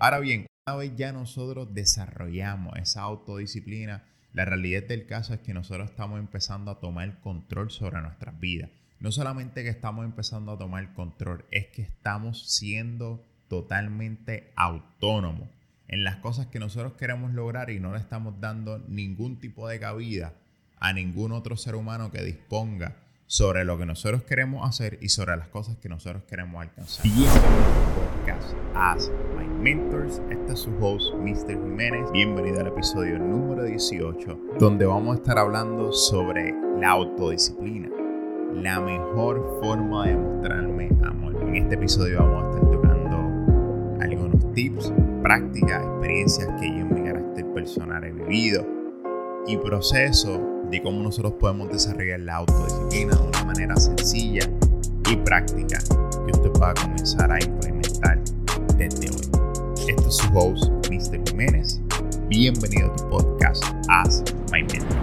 Ahora bien, una vez ya nosotros desarrollamos esa autodisciplina, la realidad del caso es que nosotros estamos empezando a tomar control sobre nuestras vidas. No solamente que estamos empezando a tomar control, es que estamos siendo totalmente autónomos en las cosas que nosotros queremos lograr y no le estamos dando ningún tipo de cabida a ningún otro ser humano que disponga sobre lo que nosotros queremos hacer y sobre las cosas que nosotros queremos alcanzar. Podcast Mentors. Este es su host, Mr. Jiménez. Bienvenido al episodio número 18, donde vamos a estar hablando sobre la autodisciplina, la mejor forma de mostrarme amor. En este episodio vamos a estar tocando algunos tips, prácticas, experiencias que yo en mi carácter personal he vivido y proceso de cómo nosotros podemos desarrollar la autodisciplina de una manera sencilla y práctica que usted pueda comenzar a implementar desde hoy. Este es su host, Mr. Jiménez. Bienvenido a tu podcast As My Mentor.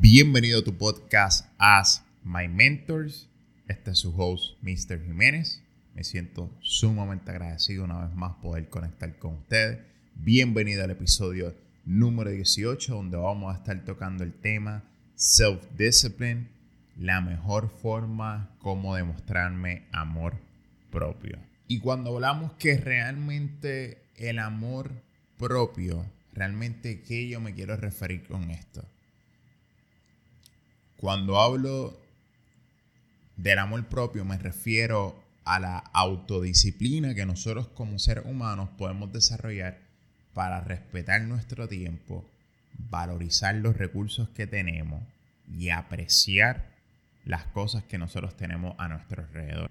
Bienvenido a tu podcast As My Mentors. Este es su host, Mr. Jiménez. Me siento sumamente agradecido una vez más poder conectar con ustedes. Bienvenido al episodio número 18, donde vamos a estar tocando el tema Self-Discipline, la mejor forma como demostrarme amor propio. Y cuando hablamos que realmente el amor propio, realmente qué yo me quiero referir con esto. Cuando hablo del amor propio me refiero a la autodisciplina que nosotros como seres humanos podemos desarrollar para respetar nuestro tiempo, valorizar los recursos que tenemos y apreciar las cosas que nosotros tenemos a nuestro alrededor.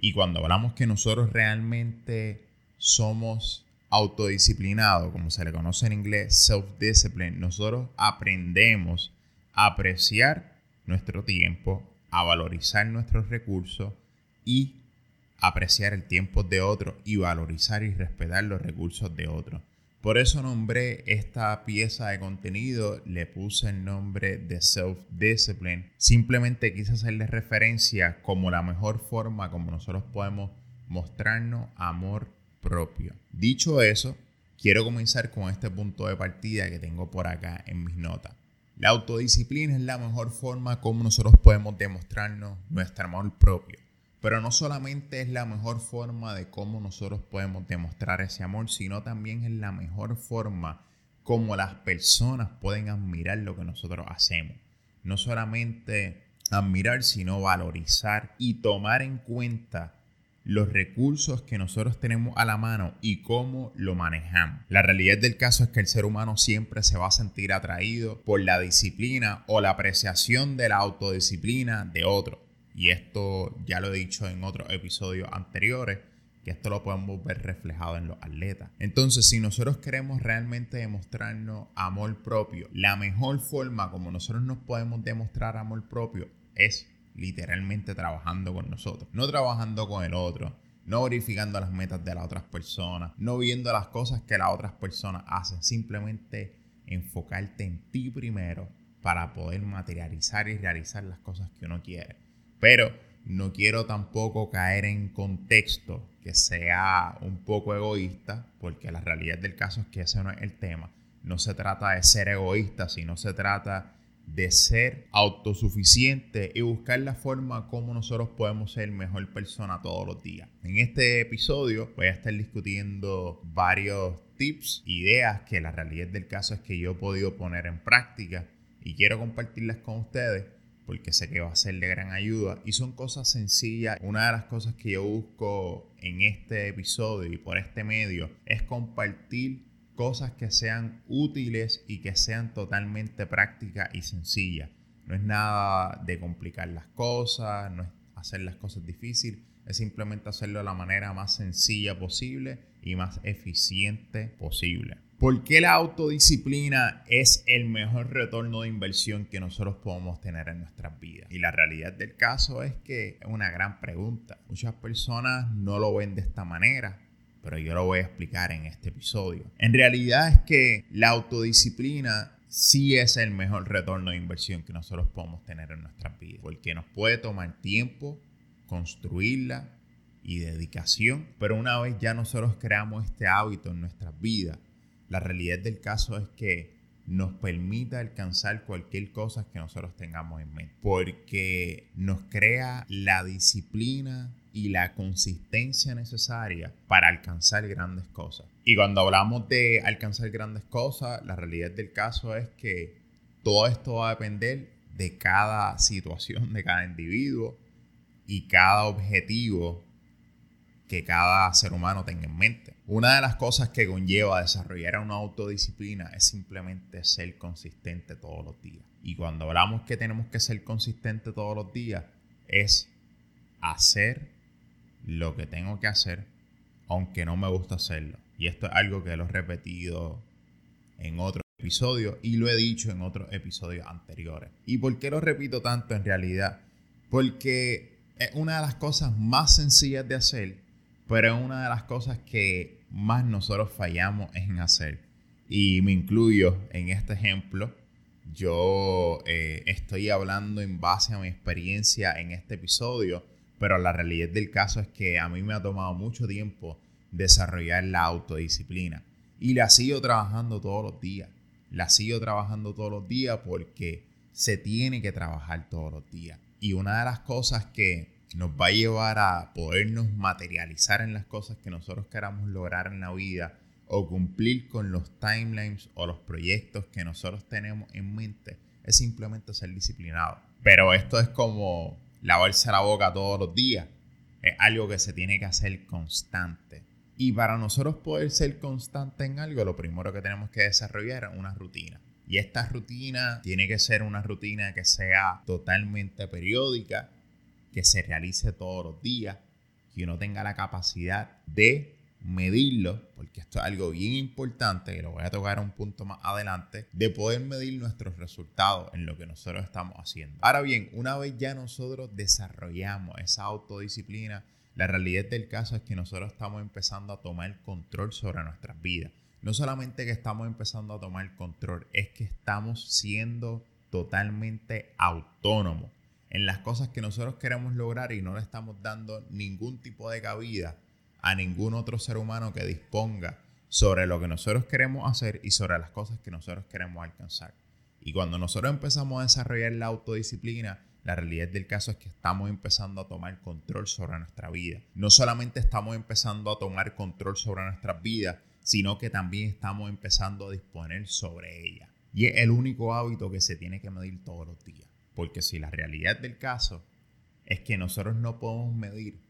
Y cuando hablamos que nosotros realmente somos autodisciplinados, como se le conoce en inglés, self-discipline, nosotros aprendemos a apreciar nuestro tiempo, a valorizar nuestros recursos y apreciar el tiempo de otros y valorizar y respetar los recursos de otros. Por eso nombré esta pieza de contenido, le puse el nombre de Self-Discipline. Simplemente quise hacerle referencia como la mejor forma como nosotros podemos mostrarnos amor propio. Dicho eso, quiero comenzar con este punto de partida que tengo por acá en mis notas. La autodisciplina es la mejor forma como nosotros podemos demostrarnos nuestro amor propio. Pero no solamente es la mejor forma de cómo nosotros podemos demostrar ese amor, sino también es la mejor forma como las personas pueden admirar lo que nosotros hacemos. No solamente admirar, sino valorizar y tomar en cuenta los recursos que nosotros tenemos a la mano y cómo lo manejamos. La realidad del caso es que el ser humano siempre se va a sentir atraído por la disciplina o la apreciación de la autodisciplina de otro y esto ya lo he dicho en otros episodios anteriores, que esto lo podemos ver reflejado en los atletas. Entonces, si nosotros queremos realmente demostrarnos amor propio, la mejor forma como nosotros nos podemos demostrar amor propio es literalmente trabajando con nosotros, no trabajando con el otro, no verificando las metas de las otras personas, no viendo las cosas que las otras personas hacen, simplemente enfocarte en ti primero para poder materializar y realizar las cosas que uno quiere. Pero no quiero tampoco caer en contexto que sea un poco egoísta, porque la realidad del caso es que ese no es el tema. No se trata de ser egoísta, sino se trata de ser autosuficiente y buscar la forma como nosotros podemos ser mejor persona todos los días. En este episodio voy a estar discutiendo varios tips, ideas que la realidad del caso es que yo he podido poner en práctica y quiero compartirlas con ustedes porque sé que va a ser de gran ayuda. Y son cosas sencillas. Una de las cosas que yo busco en este episodio y por este medio es compartir cosas que sean útiles y que sean totalmente prácticas y sencillas. No es nada de complicar las cosas, no es hacer las cosas difíciles, es simplemente hacerlo de la manera más sencilla posible y más eficiente posible. ¿Por qué la autodisciplina es el mejor retorno de inversión que nosotros podemos tener en nuestras vidas? Y la realidad del caso es que es una gran pregunta. Muchas personas no lo ven de esta manera, pero yo lo voy a explicar en este episodio. En realidad es que la autodisciplina sí es el mejor retorno de inversión que nosotros podemos tener en nuestras vidas, porque nos puede tomar tiempo construirla, y dedicación. Pero una vez ya nosotros creamos este hábito en nuestras vidas, la realidad del caso es que nos permita alcanzar cualquier cosa que nosotros tengamos en mente. Porque nos crea la disciplina y la consistencia necesaria para alcanzar grandes cosas. Y cuando hablamos de alcanzar grandes cosas, la realidad del caso es que todo esto va a depender de cada situación, de cada individuo y cada objetivo que cada ser humano tenga en mente. Una de las cosas que conlleva desarrollar una autodisciplina es simplemente ser consistente todos los días. Y cuando hablamos que tenemos que ser consistente todos los días, es hacer lo que tengo que hacer, aunque no me gusta hacerlo. Y esto es algo que lo he repetido en otros episodios y lo he dicho en otros episodios anteriores. ¿Y por qué lo repito tanto en realidad? Porque es una de las cosas más sencillas de hacer pero es una de las cosas que más nosotros fallamos en hacer. Y me incluyo en este ejemplo. Yo eh, estoy hablando en base a mi experiencia en este episodio, pero la realidad del caso es que a mí me ha tomado mucho tiempo desarrollar la autodisciplina. Y la sigo trabajando todos los días. La sigo trabajando todos los días porque se tiene que trabajar todos los días. Y una de las cosas que nos va a llevar a podernos materializar en las cosas que nosotros queramos lograr en la vida o cumplir con los timelines o los proyectos que nosotros tenemos en mente es simplemente ser disciplinado. Pero esto es como lavarse la boca todos los días. Es algo que se tiene que hacer constante. Y para nosotros poder ser constante en algo, lo primero que tenemos que desarrollar es una rutina. Y esta rutina tiene que ser una rutina que sea totalmente periódica, que se realice todos los días, que uno tenga la capacidad de medirlo, porque esto es algo bien importante, y lo voy a tocar un punto más adelante, de poder medir nuestros resultados en lo que nosotros estamos haciendo. Ahora bien, una vez ya nosotros desarrollamos esa autodisciplina, la realidad del caso es que nosotros estamos empezando a tomar control sobre nuestras vidas. No solamente que estamos empezando a tomar control, es que estamos siendo totalmente autónomos en las cosas que nosotros queremos lograr y no le estamos dando ningún tipo de cabida a ningún otro ser humano que disponga sobre lo que nosotros queremos hacer y sobre las cosas que nosotros queremos alcanzar. Y cuando nosotros empezamos a desarrollar la autodisciplina, la realidad del caso es que estamos empezando a tomar control sobre nuestra vida. No solamente estamos empezando a tomar control sobre nuestras vidas, sino que también estamos empezando a disponer sobre ella. Y es el único hábito que se tiene que medir todos los días. Porque si la realidad del caso es que nosotros no podemos medir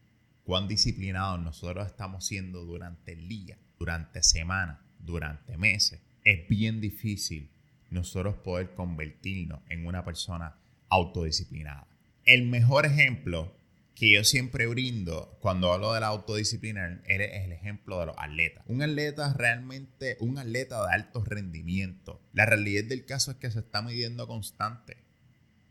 cuán disciplinados nosotros estamos siendo durante el día, durante semanas, durante meses, es bien difícil nosotros poder convertirnos en una persona autodisciplinada. El mejor ejemplo que yo siempre brindo cuando hablo de la autodisciplina es el ejemplo de los atletas. Un atleta realmente, un atleta de alto rendimiento. La realidad del caso es que se está midiendo constante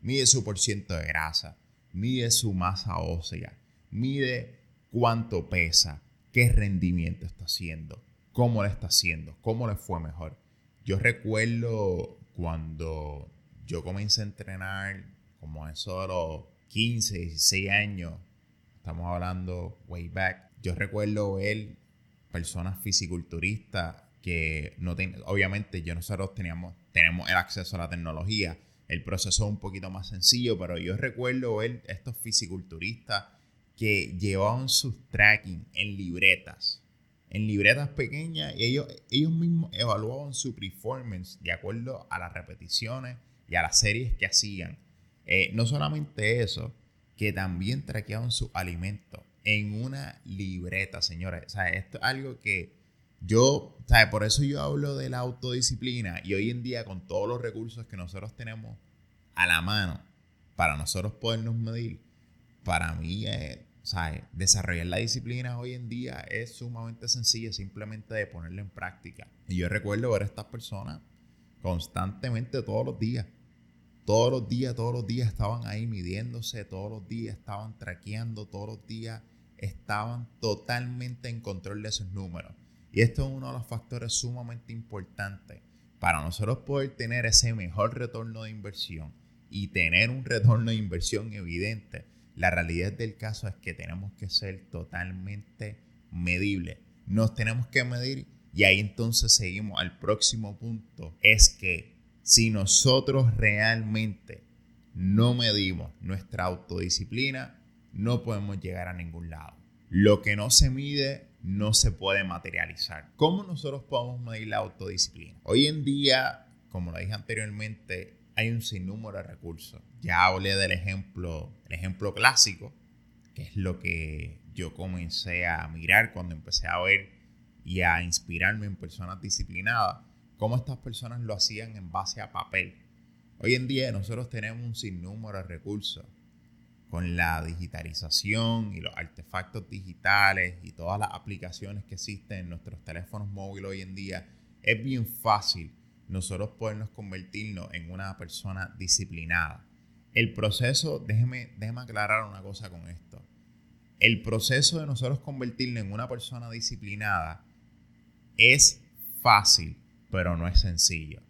mide su porciento de grasa, mide su masa ósea, mide cuánto pesa, qué rendimiento está haciendo, cómo le está haciendo, cómo le fue mejor. Yo recuerdo cuando yo comencé a entrenar como eso de los 15, 16 años, estamos hablando way back, yo recuerdo ver personas fisiculturistas que no tienen, obviamente yo nosotros teníamos, tenemos el acceso a la tecnología, el proceso es un poquito más sencillo, pero yo recuerdo ver estos fisiculturistas que llevaban sus tracking en libretas, en libretas pequeñas, y ellos, ellos mismos evaluaban su performance de acuerdo a las repeticiones y a las series que hacían. Eh, no solamente eso, que también traqueaban sus alimentos en una libreta, señores. O sea, esto es algo que yo, ¿sabes? Por eso yo hablo de la autodisciplina y hoy en día con todos los recursos que nosotros tenemos a la mano para nosotros podernos medir, para mí, ¿sabes? Desarrollar la disciplina hoy en día es sumamente sencillo, simplemente de ponerla en práctica. Y yo recuerdo ver a estas personas constantemente todos los días. Todos los días, todos los días estaban ahí midiéndose, todos los días estaban traqueando, todos los días estaban totalmente en control de esos números. Y esto es uno de los factores sumamente importantes para nosotros poder tener ese mejor retorno de inversión y tener un retorno de inversión evidente. La realidad del caso es que tenemos que ser totalmente medibles. Nos tenemos que medir y ahí entonces seguimos al próximo punto. Es que si nosotros realmente no medimos nuestra autodisciplina, no podemos llegar a ningún lado. Lo que no se mide no se puede materializar. ¿Cómo nosotros podemos medir la autodisciplina? Hoy en día, como lo dije anteriormente, hay un sinnúmero de recursos. Ya hablé del ejemplo, el ejemplo clásico, que es lo que yo comencé a mirar cuando empecé a ver y a inspirarme en personas disciplinadas, cómo estas personas lo hacían en base a papel. Hoy en día nosotros tenemos un sinnúmero de recursos con la digitalización y los artefactos digitales y todas las aplicaciones que existen en nuestros teléfonos móviles hoy en día, es bien fácil nosotros podernos convertirnos en una persona disciplinada. El proceso, déjeme, déjeme aclarar una cosa con esto. El proceso de nosotros convertirnos en una persona disciplinada es fácil, pero no es sencillo.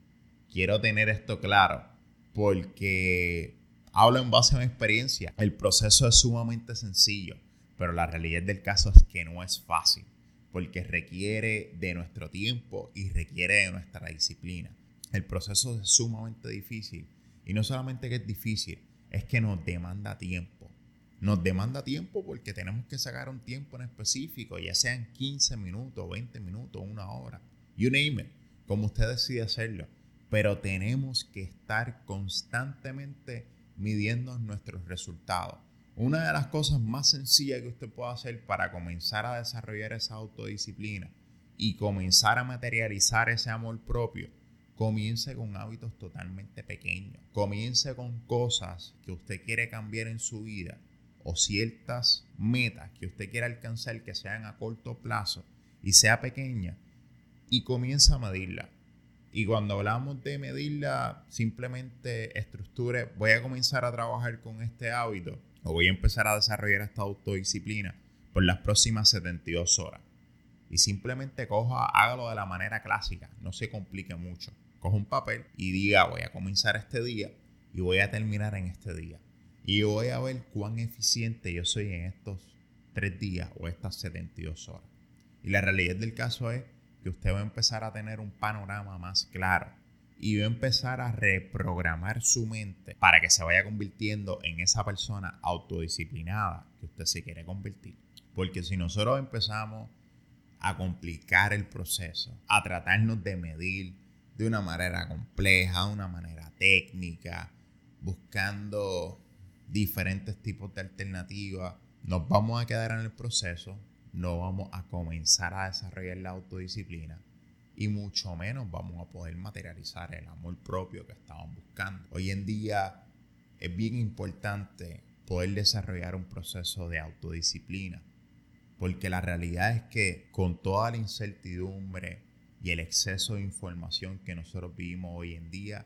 Quiero tener esto claro porque Hablo en base a mi experiencia. El proceso es sumamente sencillo, pero la realidad del caso es que no es fácil, porque requiere de nuestro tiempo y requiere de nuestra disciplina. El proceso es sumamente difícil y no solamente que es difícil, es que nos demanda tiempo. Nos demanda tiempo porque tenemos que sacar un tiempo en específico, ya sean 15 minutos, 20 minutos, una hora. You name it, como usted decide hacerlo. Pero tenemos que estar constantemente midiendo nuestros resultados. Una de las cosas más sencillas que usted puede hacer para comenzar a desarrollar esa autodisciplina y comenzar a materializar ese amor propio, comience con hábitos totalmente pequeños. Comience con cosas que usted quiere cambiar en su vida o ciertas metas que usted quiere alcanzar que sean a corto plazo y sea pequeña y comience a medirla. Y cuando hablamos de medirla, simplemente estructure, voy a comenzar a trabajar con este hábito o voy a empezar a desarrollar esta autodisciplina por las próximas 72 horas. Y simplemente coja, hágalo de la manera clásica, no se complique mucho. Coja un papel y diga, voy a comenzar este día y voy a terminar en este día. Y voy a ver cuán eficiente yo soy en estos tres días o estas 72 horas. Y la realidad del caso es que usted va a empezar a tener un panorama más claro y va a empezar a reprogramar su mente para que se vaya convirtiendo en esa persona autodisciplinada que usted se quiere convertir. Porque si nosotros empezamos a complicar el proceso, a tratarnos de medir de una manera compleja, de una manera técnica, buscando diferentes tipos de alternativas, nos vamos a quedar en el proceso, no vamos a comenzar a desarrollar la autodisciplina y mucho menos vamos a poder materializar el amor propio que estaban buscando. Hoy en día es bien importante poder desarrollar un proceso de autodisciplina, porque la realidad es que con toda la incertidumbre y el exceso de información que nosotros vivimos hoy en día,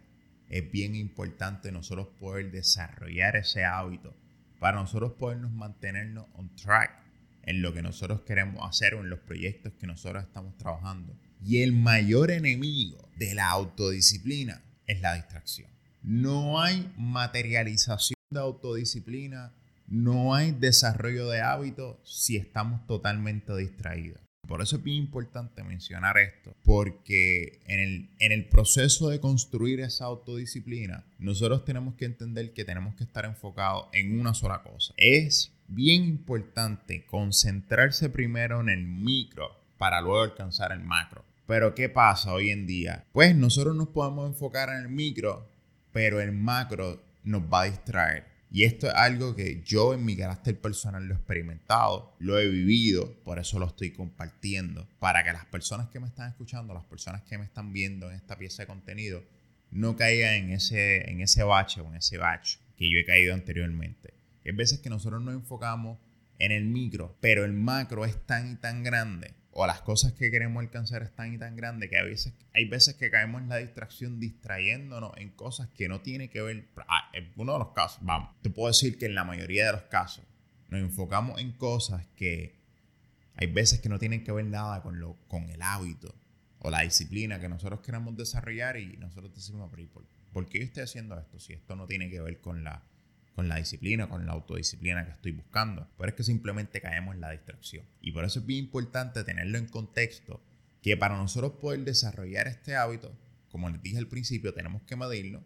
es bien importante nosotros poder desarrollar ese hábito para nosotros podernos mantenernos on track en lo que nosotros queremos hacer o en los proyectos que nosotros estamos trabajando. Y el mayor enemigo de la autodisciplina es la distracción. No hay materialización de autodisciplina, no hay desarrollo de hábitos si estamos totalmente distraídos. Por eso es bien importante mencionar esto, porque en el, en el proceso de construir esa autodisciplina, nosotros tenemos que entender que tenemos que estar enfocados en una sola cosa. Es bien importante concentrarse primero en el micro para luego alcanzar el macro. Pero ¿qué pasa hoy en día? Pues nosotros nos podemos enfocar en el micro, pero el macro nos va a distraer. Y esto es algo que yo en mi carácter personal lo he experimentado, lo he vivido, por eso lo estoy compartiendo, para que las personas que me están escuchando, las personas que me están viendo en esta pieza de contenido, no caigan en ese, en ese bache o en ese batch que yo he caído anteriormente. Hay veces que nosotros nos enfocamos en el micro, pero el macro es tan y tan grande, o las cosas que queremos alcanzar es tan y tan grande, que a veces, hay veces que caemos en la distracción distrayéndonos en cosas que no tienen que ver. Ah, en uno de los casos, vamos, te puedo decir que en la mayoría de los casos nos enfocamos en cosas que hay veces que no tienen que ver nada con, lo, con el hábito o la disciplina que nosotros queremos desarrollar y nosotros decimos, ¿por, ¿por qué yo estoy haciendo esto si esto no tiene que ver con la con la disciplina, con la autodisciplina que estoy buscando. Pero es que simplemente caemos en la distracción. Y por eso es bien importante tenerlo en contexto que para nosotros poder desarrollar este hábito, como les dije al principio, tenemos que medirlo,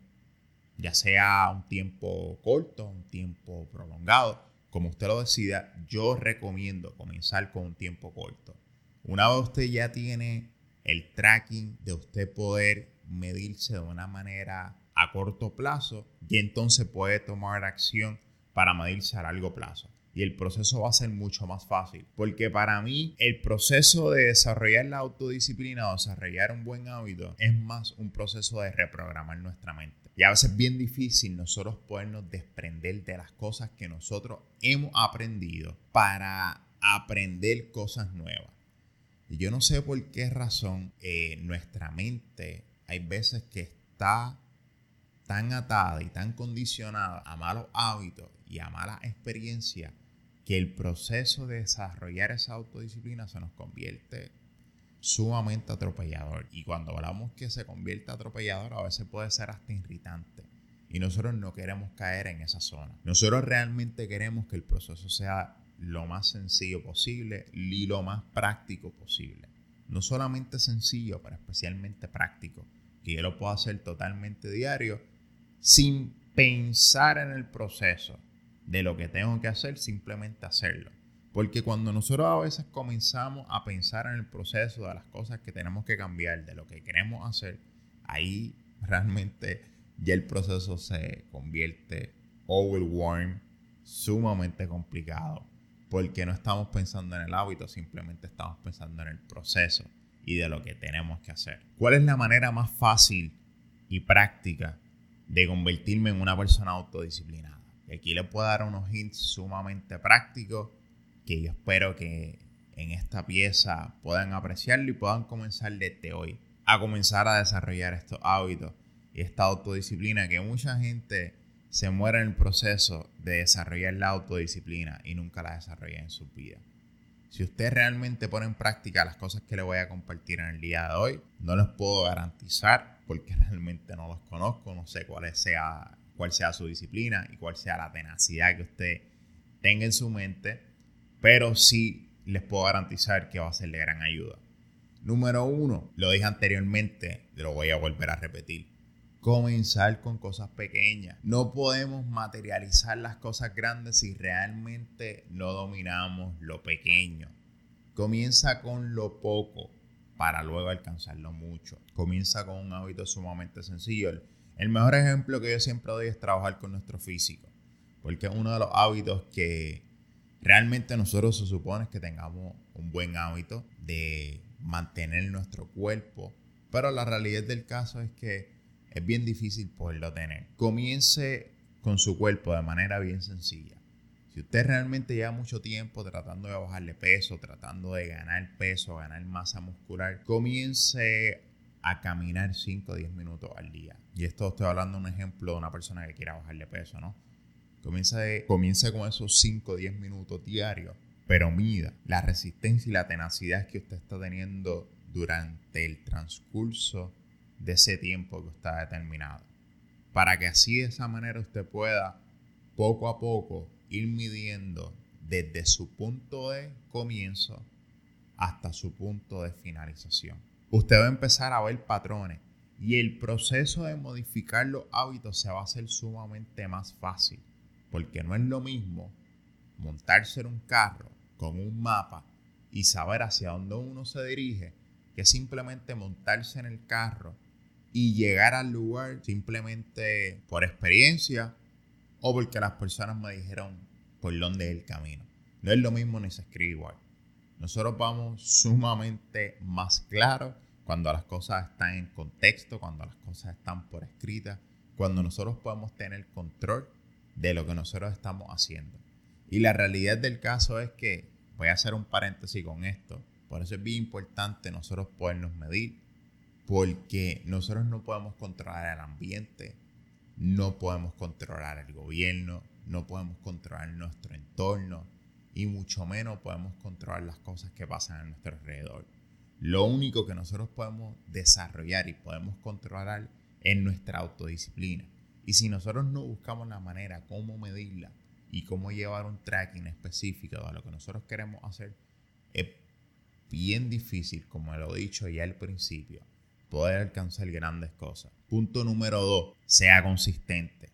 ya sea un tiempo corto, un tiempo prolongado, como usted lo decida, yo recomiendo comenzar con un tiempo corto. Una vez usted ya tiene el tracking de usted poder medirse de una manera a corto plazo y entonces puede tomar acción para medirse a largo plazo. Y el proceso va a ser mucho más fácil. Porque para mí el proceso de desarrollar la autodisciplina o desarrollar un buen hábito es más un proceso de reprogramar nuestra mente. Y a veces es bien difícil nosotros podernos desprender de las cosas que nosotros hemos aprendido para aprender cosas nuevas. Y yo no sé por qué razón eh, nuestra mente hay veces que está tan atada y tan condicionada a malos hábitos y a malas experiencias que el proceso de desarrollar esa autodisciplina se nos convierte sumamente atropellador. Y cuando hablamos que se convierte atropellador, a veces puede ser hasta irritante. Y nosotros no queremos caer en esa zona. Nosotros realmente queremos que el proceso sea lo más sencillo posible y lo más práctico posible. No solamente sencillo, pero especialmente práctico. Que yo lo puedo hacer totalmente diario sin pensar en el proceso de lo que tengo que hacer, simplemente hacerlo. Porque cuando nosotros a veces comenzamos a pensar en el proceso de las cosas que tenemos que cambiar, de lo que queremos hacer, ahí realmente ya el proceso se convierte overwhelmed, sumamente complicado. Porque no estamos pensando en el hábito, simplemente estamos pensando en el proceso y de lo que tenemos que hacer. ¿Cuál es la manera más fácil y práctica de convertirme en una persona autodisciplinada. Aquí les puedo dar unos hints sumamente prácticos que yo espero que en esta pieza puedan apreciarlo y puedan comenzar desde hoy a comenzar a desarrollar estos hábitos y esta autodisciplina que mucha gente se muere en el proceso de desarrollar la autodisciplina y nunca la desarrolla en su vida. Si usted realmente pone en práctica las cosas que le voy a compartir en el día de hoy, no les puedo garantizar porque realmente no los conozco, no sé cuál sea, cuál sea su disciplina y cuál sea la tenacidad que usted tenga en su mente, pero sí les puedo garantizar que va a ser de gran ayuda. Número uno, lo dije anteriormente, lo voy a volver a repetir. Comenzar con cosas pequeñas. No podemos materializar las cosas grandes si realmente no dominamos lo pequeño. Comienza con lo poco para luego alcanzarlo mucho. Comienza con un hábito sumamente sencillo. El, mejor ejemplo que yo siempre doy es trabajar con nuestro físico, porque es uno de los hábitos que realmente nosotros se supone que tengamos un buen hábito de mantener nuestro cuerpo, pero la realidad del caso es que es bien difícil poderlo tener. Comience con su cuerpo de manera bien sencilla. Si usted realmente lleva mucho tiempo tratando de bajarle peso, tratando de ganar peso, ganar masa muscular, comience a caminar 5 o 10 minutos al día. Y esto estoy hablando de un ejemplo de una persona que quiera bajarle peso, ¿no? Comience, comience con esos 5 o 10 minutos diarios, pero mida la resistencia y la tenacidad que usted está teniendo durante el transcurso de ese tiempo que está determinado. Para que así de esa manera usted pueda poco a poco ir midiendo desde su punto de comienzo hasta su punto de finalización. Usted va a empezar a ver patrones y el proceso de modificar los hábitos se va a hacer sumamente más fácil, porque no es lo mismo montarse en un carro con un mapa y saber hacia dónde uno se dirige que simplemente montarse en el carro y llegar al lugar simplemente por experiencia o porque las personas me dijeron por dónde es el camino. No es lo mismo ni se escribe igual. Nosotros vamos sumamente más claros cuando las cosas están en contexto, cuando las cosas están por escrita, cuando nosotros podemos tener control de lo que nosotros estamos haciendo. Y la realidad del caso es que, voy a hacer un paréntesis con esto, por eso es bien importante nosotros podernos medir, porque nosotros no podemos controlar el ambiente, no podemos controlar el gobierno, no podemos controlar nuestro entorno y mucho menos podemos controlar las cosas que pasan a nuestro alrededor. Lo único que nosotros podemos desarrollar y podemos controlar es nuestra autodisciplina. Y si nosotros no buscamos la manera cómo medirla y cómo llevar un tracking específico de lo que nosotros queremos hacer, es bien difícil, como lo he dicho ya al principio, poder alcanzar grandes cosas. Punto número dos, sea consistente.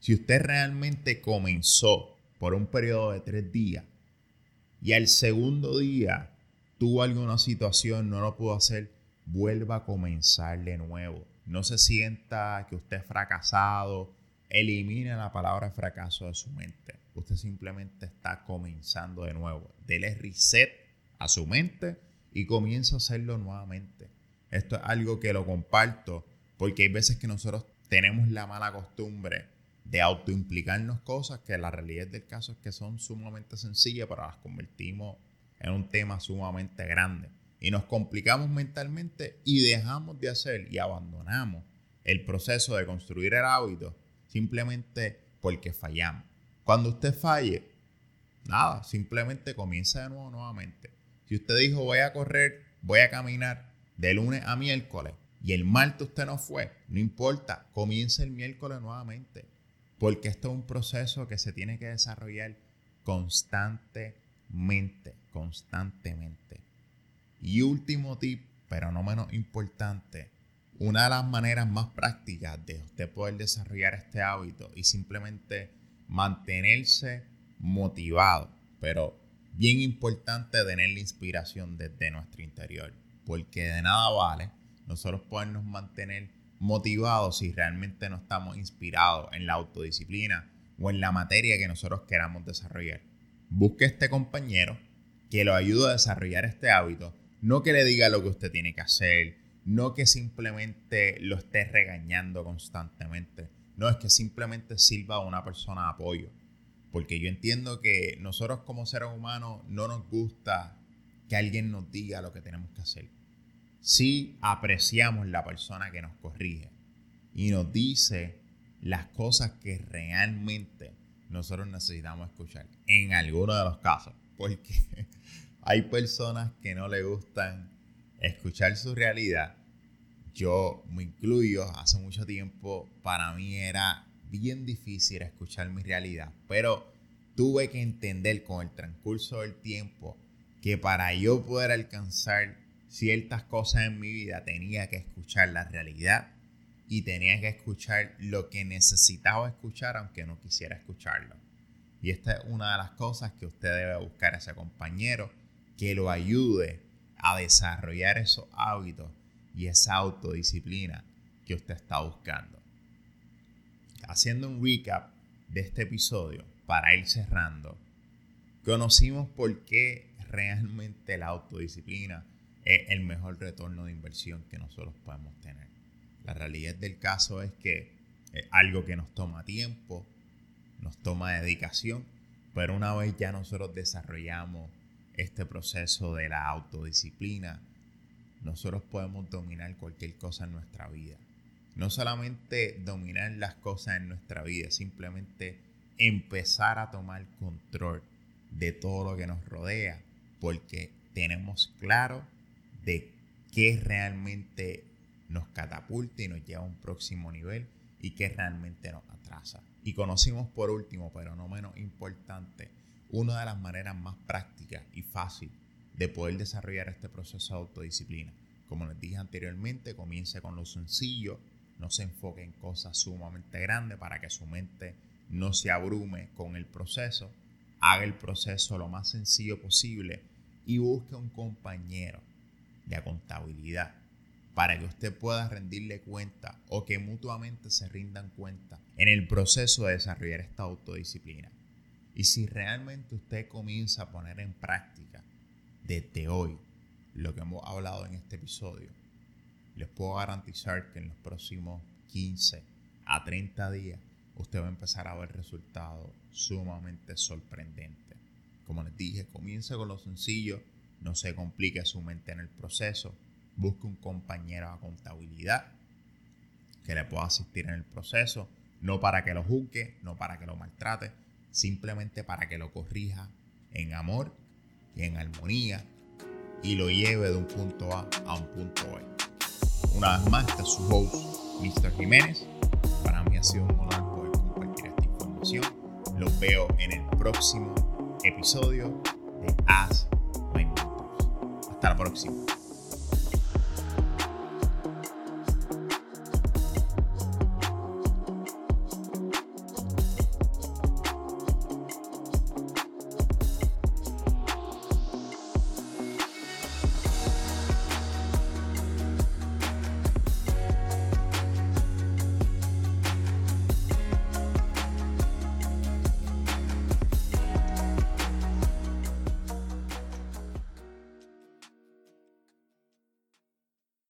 Si usted realmente comenzó por un periodo de tres días y al segundo día tuvo alguna situación, no lo pudo hacer, vuelva a comenzar de nuevo. No se sienta que usted es fracasado. Elimine la palabra fracaso de su mente. Usted simplemente está comenzando de nuevo. Dele reset a su mente y comienza a hacerlo nuevamente. Esto es algo que lo comparto porque hay veces que nosotros tenemos la mala costumbre de autoimplicarnos cosas que la realidad del caso es que son sumamente sencillas, pero las convertimos en un tema sumamente grande. Y nos complicamos mentalmente y dejamos de hacer y abandonamos el proceso de construir el hábito simplemente porque fallamos. Cuando usted falle, nada, simplemente comienza de nuevo nuevamente. Si usted dijo voy a correr, voy a caminar de lunes a miércoles y el martes usted no fue, no importa, comienza el miércoles nuevamente. Porque esto es un proceso que se tiene que desarrollar constantemente, constantemente. Y último tip, pero no menos importante, una de las maneras más prácticas de usted poder desarrollar este hábito y simplemente mantenerse motivado, pero bien importante tener la inspiración desde nuestro interior, porque de nada vale nosotros podernos mantener motivados si realmente no estamos inspirados en la autodisciplina o en la materia que nosotros queramos desarrollar. Busque este compañero que lo ayude a desarrollar este hábito, no que le diga lo que usted tiene que hacer, no que simplemente lo esté regañando constantemente, no es que simplemente sirva a una persona de apoyo. Porque yo entiendo que nosotros como seres humanos no nos gusta que alguien nos diga lo que tenemos que hacer si apreciamos la persona que nos corrige y nos dice las cosas que realmente nosotros necesitamos escuchar en algunos de los casos, porque hay personas que no le gustan escuchar su realidad. Yo me incluyo, hace mucho tiempo para mí era bien difícil escuchar mi realidad, pero tuve que entender con el transcurso del tiempo que para yo poder alcanzar ciertas cosas en mi vida tenía que escuchar la realidad y tenía que escuchar lo que necesitaba escuchar aunque no quisiera escucharlo. Y esta es una de las cosas que usted debe buscar a ese compañero que lo ayude a desarrollar esos hábitos y esa autodisciplina que usted está buscando. Haciendo un recap de este episodio para ir cerrando, conocimos por qué realmente la autodisciplina es el mejor retorno de inversión que nosotros podemos tener. La realidad del caso es que es algo que nos toma tiempo, nos toma dedicación, pero una vez ya nosotros desarrollamos este proceso de la autodisciplina, nosotros podemos dominar cualquier cosa en nuestra vida. No solamente dominar las cosas en nuestra vida, simplemente empezar a tomar control de todo lo que nos rodea, porque tenemos claro de qué realmente nos catapulta y nos lleva a un próximo nivel y qué realmente nos atrasa. Y conocimos por último, pero no menos importante, una de las maneras más prácticas y fácil de poder desarrollar este proceso de autodisciplina. Como les dije anteriormente, comience con lo sencillo, no se enfoque en cosas sumamente grandes para que su mente no se abrume con el proceso. Haga el proceso lo más sencillo posible y busque un compañero de contabilidad para que usted pueda rendirle cuenta o que mutuamente se rindan cuenta en el proceso de desarrollar esta autodisciplina. Y si realmente usted comienza a poner en práctica desde hoy lo que hemos hablado en este episodio, les puedo garantizar que en los próximos 15 a 30 días usted va a empezar a ver resultados sumamente sorprendentes. Como les dije, comience con lo sencillo, no se complique su mente en el proceso. Busque un compañero a contabilidad que le pueda asistir en el proceso, no para que lo juzgue, no para que lo maltrate, simplemente para que lo corrija en amor y en armonía y lo lleve de un punto A a un punto B. Una vez más, este es su host, Mr. Jiménez. Para mí ha sido un honor poder compartir esta información. Los veo en el próximo episodio de As. Hasta la próxima.